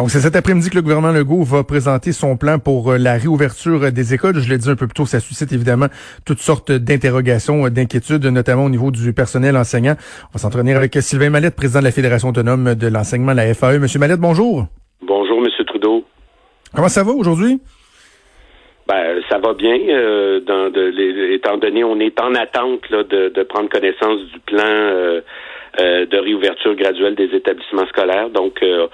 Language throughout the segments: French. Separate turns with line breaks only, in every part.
Donc, c'est cet après-midi que le gouvernement Legault va présenter son plan pour euh, la réouverture des écoles. Je l'ai dit un peu plus tôt, ça suscite évidemment toutes sortes d'interrogations, euh, d'inquiétudes, notamment au niveau du personnel enseignant. On va s'entretenir avec Sylvain Mallette, président de la Fédération autonome de l'enseignement, la FAE. Monsieur Mallette, bonjour.
Bonjour, Monsieur Trudeau.
Comment ça va aujourd'hui?
Ben, ça va bien, euh, dans de, étant donné on est en attente là, de, de prendre connaissance du plan euh, euh, de réouverture graduelle des établissements scolaires. Donc, euh,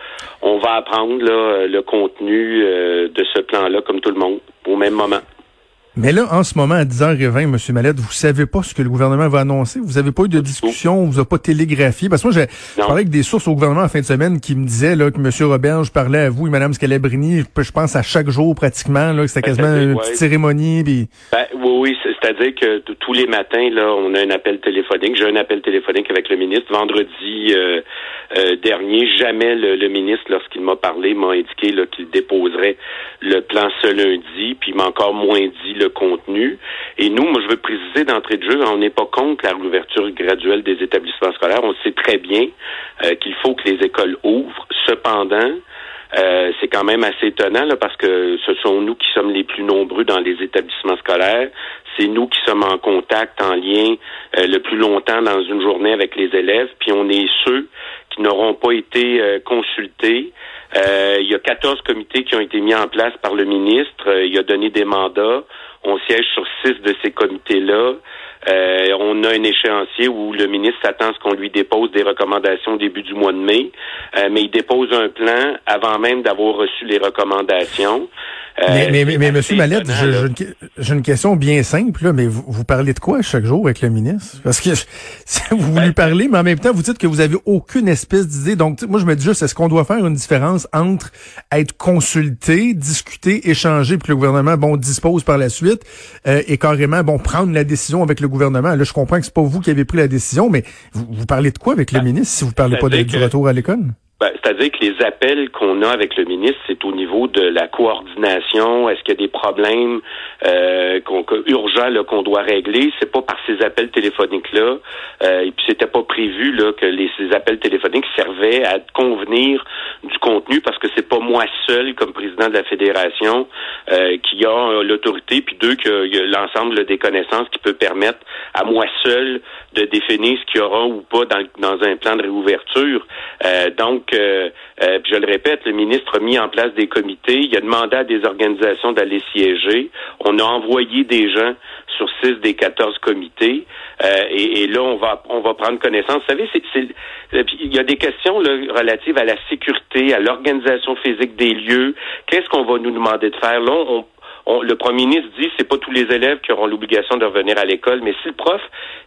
on va apprendre le contenu euh, de ce plan-là, comme tout le monde, au même moment.
Mais là, en ce moment, à 10h20, M. Mallette, vous savez pas ce que le gouvernement va annoncer? Vous avez pas eu de discussion? On vous a pas télégraphié? Parce que moi, j'ai parlé avec des sources au gouvernement en fin de semaine qui me disaient là, que M. Robert, je parlais à vous et Mme Scalabrini, je pense à chaque jour pratiquement, là, que c'était quasiment une petite cérémonie.
Ben, oui, oui, c'est-à-dire que tous les matins, là, on a un appel téléphonique. J'ai un appel téléphonique avec le ministre. Vendredi euh, euh, dernier, jamais le, ministre, lorsqu'il m'a parlé, m'a indiqué qu'il déposerait le plan ce lundi, puis il m'a encore moins dit Et nous, moi, je veux préciser d'entrée de jeu, on n'est pas contre la réouverture graduelle des établissements scolaires. On sait très bien euh, qu'il faut que les écoles ouvrent. Cependant, euh, c'est quand même assez étonnant là, parce que ce sont nous qui sommes les plus nombreux dans les établissements scolaires. C'est nous qui sommes en contact, en lien euh, le plus longtemps dans une journée avec les élèves. Puis on est ceux qui n'auront pas été consultés. il y a 14 comités qui ont été mis en place par le ministre. il a donné des mandats. On siège sur six de ces comités-là. Euh, on a un échéancier où le ministre s'attend à ce qu'on lui dépose des recommandations au début du mois de mai, euh, mais il dépose un plan avant même d'avoir reçu les recommandations.
Euh, mais, mais, mais, Monsieur Mallette, j'ai une, question bien simple, là, mais vous, vous, parlez de quoi chaque jour avec le ministre? Parce que vous lui parlez, mais en même temps, vous dites que vous avez aucune espèce d'idée. Donc, moi, je me dis juste, est-ce qu'on doit faire une différence entre être consulté, discuter, échanger, puis que le gouvernement, bon, dispose par la suite, euh, et carrément, bon, prendre la décision avec le gouvernement. Là, je comprends que c'est pas vous qui avez pris la décision, mais vous, vous parlez de quoi avec le ben, ministre si vous parlez pas de, du retour à l'école?
Ben, C'est-à-dire que les appels qu'on a avec le ministre, c'est au niveau de la coordination. Est-ce qu'il y a des problèmes euh, urgents qu'on doit régler? C'est pas par ces appels téléphoniques là. Euh, et puis c'était pas prévu là que les, ces appels téléphoniques servaient à convenir du contenu parce que c'est pas moi seul comme président de la fédération euh, qui a l'autorité, puis deux a l'ensemble des connaissances qui peut permettre à moi seul de définir ce qu'il y aura ou pas dans, dans un plan de réouverture. Euh, donc donc, euh, euh, je le répète, le ministre a mis en place des comités. Il a demandé à des organisations d'aller siéger. On a envoyé des gens sur six des quatorze comités. Euh, et, là, on va on va prendre connaissance. Vous savez, c'est, il y a des questions relatives à la sécurité, à l'organisation physique des lieux. Qu'est-ce qu'on va nous demander de faire? Là, on, le premier ministre dit c'est pas tous les élèves qui auront l'obligation de revenir à l'école, mais si le prof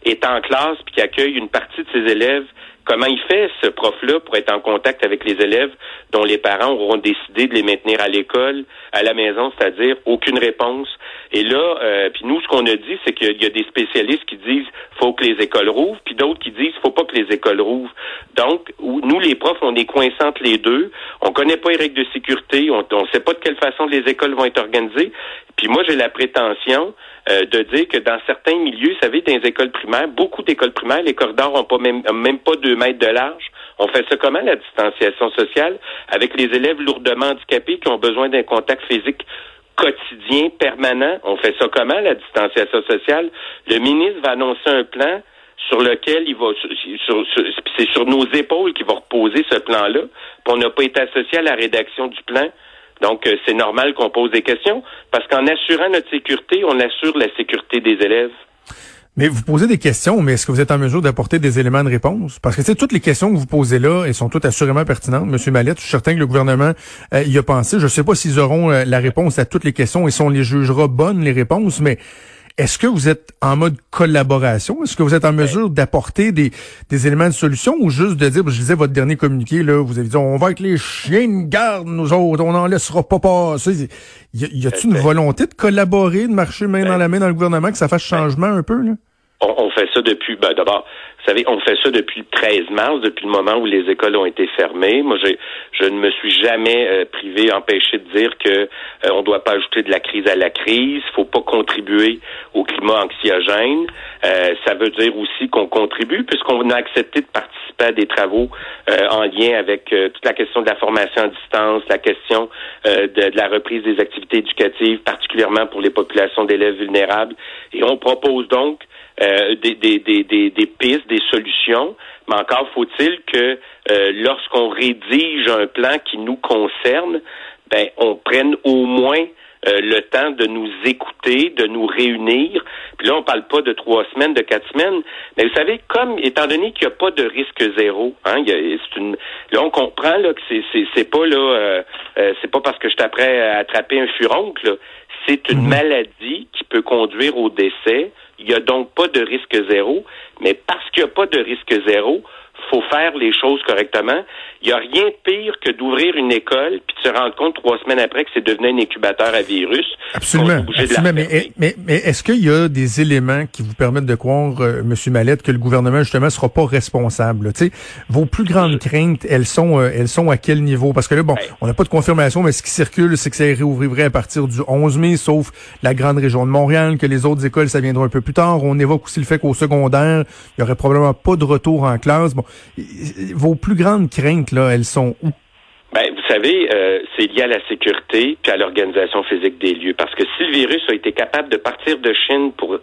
est en classe puis qui accueille une partie de ses élèves Comment il fait, ce prof-là, pour être en contact avec les élèves dont les parents auront décidé de les maintenir à l'école, à la maison, c'est-à-dire aucune réponse? Et là, euh, puis nous, ce qu'on a dit, c'est qu'il y a des spécialistes qui disent faut que les écoles rouvrent, puis d'autres qui disent faut pas que les écoles rouvrent. Donc, nous, les profs, on est coincés entre les deux. On connaît pas les règles de sécurité, on ne sait pas de quelle façon les écoles vont être organisées. Puis moi, j'ai la prétention euh, de dire que dans certains milieux, vous savez, dans les écoles primaires, beaucoup d'écoles primaires, les corridors ont pas même, même pas mètres de large. On fait ça comment, la distanciation sociale, avec les élèves lourdement handicapés qui ont besoin d'un contact physique quotidien, permanent? On fait ça comment, la distanciation sociale? Le ministre va annoncer un plan sur lequel il va, c'est sur nos épaules qu'il va reposer ce plan-là. On n'a pas été associé à la rédaction du plan. Donc, euh, c'est normal qu'on pose des questions parce qu'en assurant notre sécurité, on assure la sécurité des élèves.
Mais vous posez des questions, mais est-ce que vous êtes en mesure d'apporter des éléments de réponse? Parce que c'est toutes les questions que vous posez là, elles sont toutes assurément pertinentes. Monsieur Mallette, je suis certain que le gouvernement euh, y a pensé. Je ne sais pas s'ils auront euh, la réponse à toutes les questions et si on les jugera bonnes, les réponses, mais est-ce que vous êtes en mode collaboration? Est-ce que vous êtes en mesure d'apporter des, des éléments de solution ou juste de dire, je disais votre dernier communiqué, là, vous avez dit, on va être les chiens de garde, nous autres, on n'en laissera pas passer. Y, a-t-il une volonté de collaborer, de marcher main dans la main dans le gouvernement, que ça fasse changement un peu, là?
On, fait ça depuis, ben, d'abord, savez, on fait ça depuis le 13 mars, depuis le moment où les écoles ont été fermées. Moi, je ne me suis jamais euh, privé, empêché de dire que euh, on ne doit pas ajouter de la crise à la crise. Il faut pas contribuer au climat anxiogène. Euh, ça veut dire aussi qu'on contribue, puisqu'on a accepté de participer à des travaux en lien avec toute la question de la formation à distance, la question de, de, la reprise des activités éducatives, particulièrement pour les populations d'élèves vulnérables. Et on propose donc euh, des, des, des, des, pistes, des solutions, mais encore faut-il que euh, lorsqu'on rédige un plan qui nous concerne, ben on prenne au moins euh, le temps de nous écouter, de nous réunir. Puis là, on parle pas de trois semaines, de quatre semaines. Mais vous savez, comme étant donné qu'il n'y a pas de risque zéro, hein, une, là on comprend là que c'est c'est pas là, c'est pas parce que je t'apprête à attraper un furoncle. C'est une mhm. maladie qui peut conduire au décès il n'y a donc pas de risque zéro, mais parce qu'il n'y a pas de risque zéro, faut faire les choses correctement. Il n'y a rien de pire que d'ouvrir une école puis de se rendre compte trois semaines après que c'est devenu un incubateur à virus.
Absolument. absolument. Mais, mais, mais est-ce qu'il y a des éléments qui vous permettent de croire, euh, M. Mallette, que le gouvernement, justement, ne sera pas responsable? sais, vos plus grandes craintes, elles sont euh, elles sont à quel niveau? Parce que là, bon, on n'a pas de confirmation, mais ce qui circule, c'est que ça réouvrirait à partir du 11 mai, sauf la grande région de Montréal, que les autres écoles, ça viendra un peu plus tard. On évoque aussi le fait qu'au secondaire, il y aurait probablement pas de retour en classe. Bon, vos plus grandes craintes, là, elles sont où?
Ben, vous savez, euh, c'est lié à la sécurité puis à l'organisation physique des lieux. Parce que si le virus a été capable de partir de Chine pour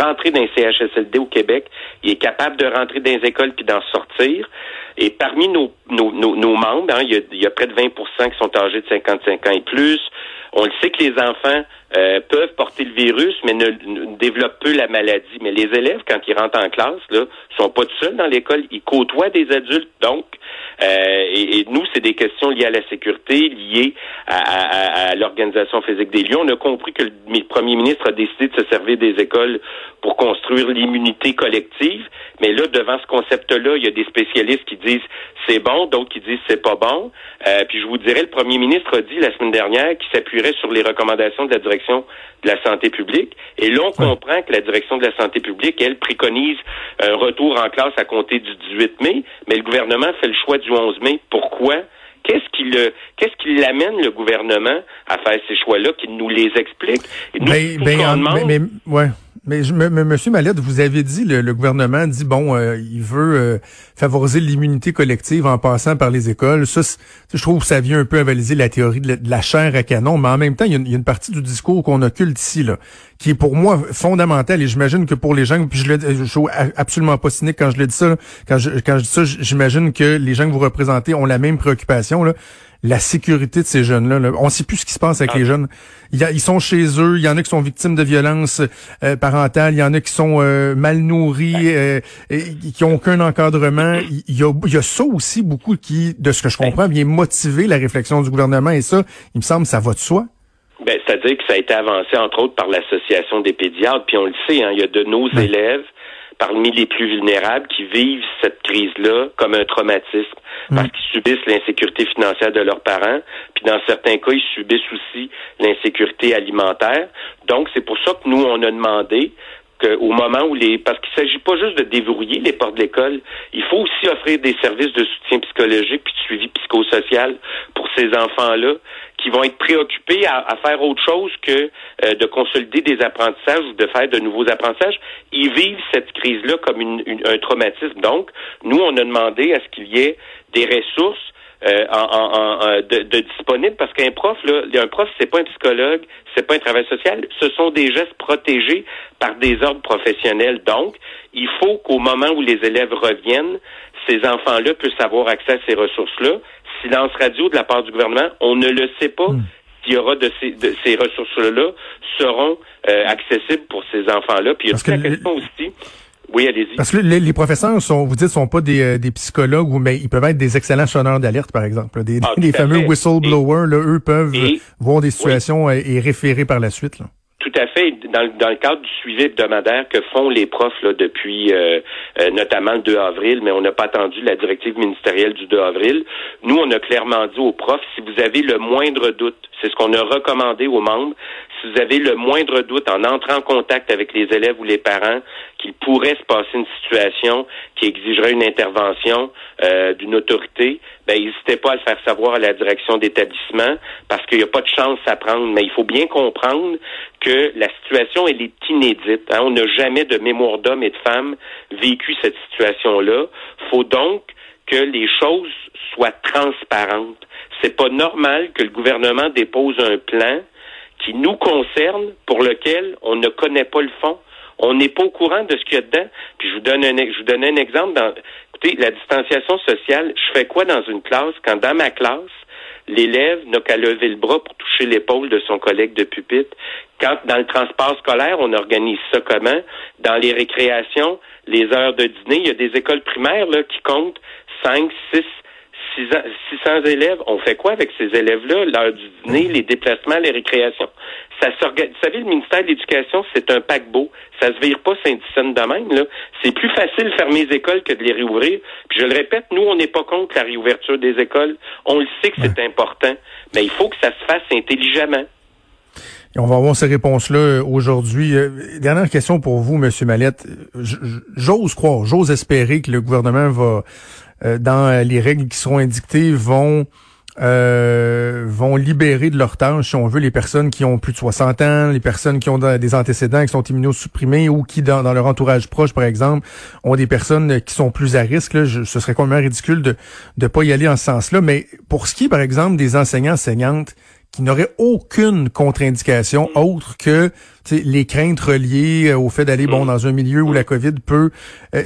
rentrer dans les CHSLD au Québec, il est capable de rentrer dans les écoles puis d'en sortir. Et parmi nos, nos, nos, membres, hein, il, y a, il, y a, près de 20% qui sont âgés de 55 ans et plus. On le sait que les enfants euh, peuvent porter le virus, mais ne, ne, développent peu la maladie. Mais les élèves, quand ils rentrent en classe, là, sont pas seuls dans l'école. Ils côtoient des adultes, donc. Euh, et, nous, c'est des questions liées à la sécurité, liées à, l'organisation physique des lieux. On a compris que le premier ministre a décidé de se servir des écoles pour construire l'immunité collective. Mais là, devant ce concept-là, il y a des spécialistes qui disent c'est bon, d'autres qui disent c'est pas bon. Euh, puis je vous dirais, le premier ministre a dit la semaine dernière qu'il s'appuierait sur les recommandations de la direction de la santé publique. Et là, on comprend que la direction de la santé publique, elle, préconise un retour en classe à compter du 18 mai, mais le gouvernement fait le choix du 11 mai. Pourquoi? Qu'est-ce qui le, qu'est-ce qui l'amène le gouvernement à faire ces choix-là, qu'il nous les explique?
Ben, ben, ouais. Mais, je, Monsieur Mallette, vous avez dit, le, gouvernement dit, bon, euh, il veut euh, favoriser l'immunité collective en passant par les écoles. Ça, je trouve que ça vient un peu avaliser la théorie de la, chair à canon, mais en même temps, il y, a une, partie du discours qu'on occulte ici, là, qui est pour moi fondamentale, et j'imagine que pour les gens, puis je, le, je suis absolument pas cynique quand je le dis ça, quand je, quand je dis ça, j'imagine que les gens que vous représentez ont la même préoccupation, là la sécurité de ces jeunes-là. On ne sait plus ce qui se passe avec ah. les jeunes. Il y a, ils sont chez eux, il y en a qui sont victimes de violences euh, parentales, il y en a qui sont euh, mal nourris, euh, et, qui ont aucun encadrement. Il y, a, il y a ça aussi beaucoup qui, de ce que je comprends, vient motiver la réflexion du gouvernement et ça, il me semble, ça va de soi.
Ben, c'est-à-dire que ça a été avancé, entre autres, par l'Association des pédiatres, puis on le sait, hein, il y a de nos élèves parmi les plus vulnérables qui vivent cette crise-là comme un traumatisme parce mm. qu'ils subissent l'insécurité financière de leurs parents, puis dans certains cas, ils subissent aussi l'insécurité alimentaire. Donc, c'est pour ça que nous, on a demandé qu'au moment où les parce qu'il s'agit pas juste de déverrouiller les portes de l'école, il faut aussi offrir des services de soutien psychologique puis de suivi psychosocial pour ces enfants-là qui vont être préoccupés à, faire autre chose que euh, de consolider des apprentissages ou de faire de nouveaux apprentissages. Ils vivent cette crise-là comme une, un traumatisme. Donc, nous, on a demandé à ce qu'il y ait des ressources euh, en, de, de disponibles parce qu'un prof, là, un prof, c'est pas un psychologue, c'est pas un travail social, ce sont des gestes protégés par des ordres professionnels. Donc, il faut qu'au moment où les élèves reviennent, ces enfants-là puissent avoir accès à ces ressources-là silence radio de la part du gouvernement. On ne le sait pas. S'il y aura de ces, de ces ressources-là seront euh, accessibles pour ces enfants-là. Puis il y a toute la question aussi. Oui, allez-y.
Parce que les, professeurs sont, vous dites, sont pas des, euh, des psychologues ou mais ils peuvent être des excellents sonneurs d'alerte, par exemple. Des, ah, fameux whistleblowers, là, eux peuvent voir des situations et référer par la suite. Là.
Tout à fait. Dans, le cadre du suivi hebdomadaire que font les profs là, depuis euh, euh, notamment le 2 avril, mais on n'a pas attendu la directive ministérielle du 2 avril, nous, on a clairement dit aux profs, si vous avez le moindre doute, c'est ce qu'on a recommandé aux membres, si vous avez le moindre doute en entrant en contact avec les élèves ou les parents qu'il pourrait se passer une situation qui exigerait une intervention euh, d'une autorité, ben n'hésitez pas à le faire savoir à la direction d'établissement parce qu'il n'y a pas de chance à prendre. Mais il faut bien comprendre que la situation elle est inédite. Hein. On n'a jamais de mémoire d'hommes et de femmes vécu cette situation-là. Faut donc que les choses soient transparentes. C'est pas normal que le gouvernement dépose un plan qui nous concerne, pour lequel on ne connaît pas le fond. On n'est pas au courant de ce qu'il y a dedans. Puis je vous donne un, je vous donne un exemple. Dans, écoutez, la distanciation sociale, je fais quoi dans une classe quand dans ma classe, l'élève n'a qu'à lever le bras pour toucher l'épaule de son collègue de pupitre? Quand dans le transport scolaire, on organise ça comment? Dans les récréations, les heures de dîner, il y a des écoles primaires là, qui comptent 5, 6, 600 élèves, on fait quoi avec ces élèves-là? L'heure du dîner, les déplacements, les récréations. Ça s'organise. Vous savez, le ministère de l'Éducation, c'est un paquebot. Ça se vire pas Saint-Dicenne de même, là. C'est plus facile de fermer les écoles que de les réouvrir. Puis je le répète, nous, on n'est pas contre la réouverture des écoles. On le sait que c'est important. Mais il faut que ça se fasse intelligemment.
Et on va avoir ces réponses-là euh, aujourd'hui. Euh, dernière question pour vous, Monsieur Mallette. J'ose croire, j'ose espérer que le gouvernement va dans euh, les règles qui seront indiquées, vont euh, vont libérer de leur tâche, si on veut, les personnes qui ont plus de 60 ans, les personnes qui ont des antécédents, qui sont immunosupprimés ou qui, dans, leur entourage proche, par exemple, ont des personnes qui sont plus à risque. Là, ce serait complètement ridicule de ne pas y aller en ce sens-là. Mais pour ce qui est, par exemple, des enseignants enseignantes qui n'auraient aucune contre-indication autre que les craintes reliées au fait d'aller bon dans un milieu où la COVID peut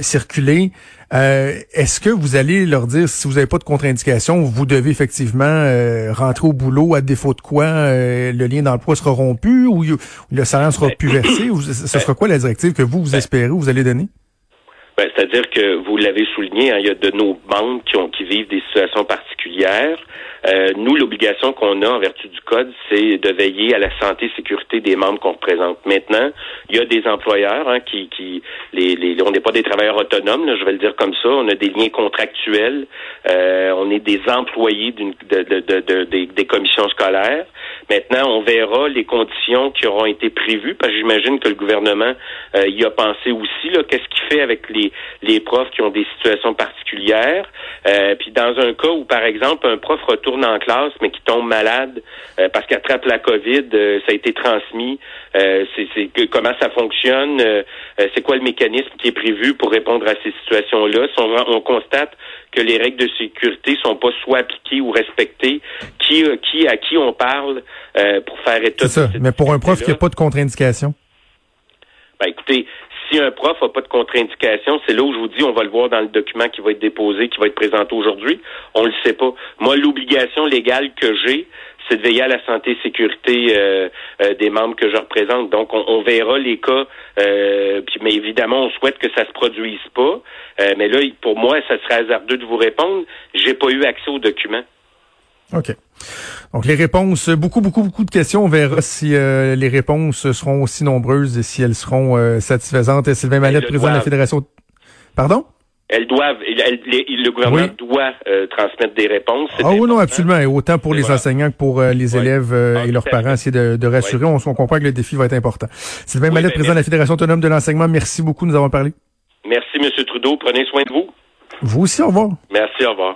circuler. Euh, est-ce que vous allez leur dire si vous n'avez pas de contre-indication, vous devez effectivement euh, rentrer au boulot à défaut de quoi euh, le lien d'emploi sera rompu ou le salaire sera plus versé? Ou, ce sera quoi la directive que vous, vous espérez ou vous allez donner?
Ben, C'est-à-dire que vous l'avez souligné, hein, il y a de nos membres qui, ont, qui vivent des situations particulières. Euh, nous, l'obligation qu'on a en vertu du code, c'est de veiller à la santé et sécurité des membres qu'on représente. Maintenant, il y a des employeurs hein, qui, qui les, les, on n'est pas des travailleurs autonomes, je vais le dire comme ça. On a des liens contractuels. Euh, on est des employés d'une, de, de, de, des, commissions scolaires. Maintenant, on verra les conditions qui auront été prévues, parce que j'imagine que le gouvernement euh, y a pensé aussi. Là, qu'est-ce qu'il fait avec les, les profs qui ont des situations particulières? Euh, puis dans un cas où, par exemple, un prof retourne en classe, mais qui tombe malade euh, parce qu'il attrape la COVID, euh, ça a été transmis. Euh, c'est comment ça fonctionne, c'est quoi le mécanisme qui est prévu pour répondre à ces situations-là? On, on, constate que les règles de sécurité sont pas soit appliquées ou respectées, qui, qui à qui on parle pour faire état.
C'est ça. Mais pour un prof qui n'a pas de contre-indication?
Ben, écoutez, si un prof n'a pas de contre-indication, c'est là où je vous dis, on va le voir dans le document qui va être déposé, qui va être présenté aujourd'hui. On le sait pas. Moi, l'obligation légale que j'ai, c'est de veiller à la santé et sécurité euh, euh, des membres que je représente. Donc, on, verra les cas. Euh, puis, mais évidemment, on souhaite que ça se produise pas. mais là, pour moi, ça serait hasardeux de vous répondre. J'ai pas eu accès aux documents.
OK. Donc les réponses, beaucoup, beaucoup, beaucoup de questions. On verra si euh, les réponses seront aussi nombreuses et si elles seront euh, satisfaisantes. Sylvain Mallette, président de la Fédération. Pardon?
Elles doivent, le gouvernement doit euh, transmettre des réponses.
Ah oui, non, absolument. Et autant pour les enseignants que pour les élèves ah, et leurs parents, essayer de, rassurer. On, on, comprend que le défi va être important. Sylvain Mallette, ben, président de la Fédération autonome de l'enseignement, merci beaucoup de nous avoir parlé.
Merci, M. Trudeau. Prenez soin de vous.
Vous aussi, au revoir.
Merci, au revoir.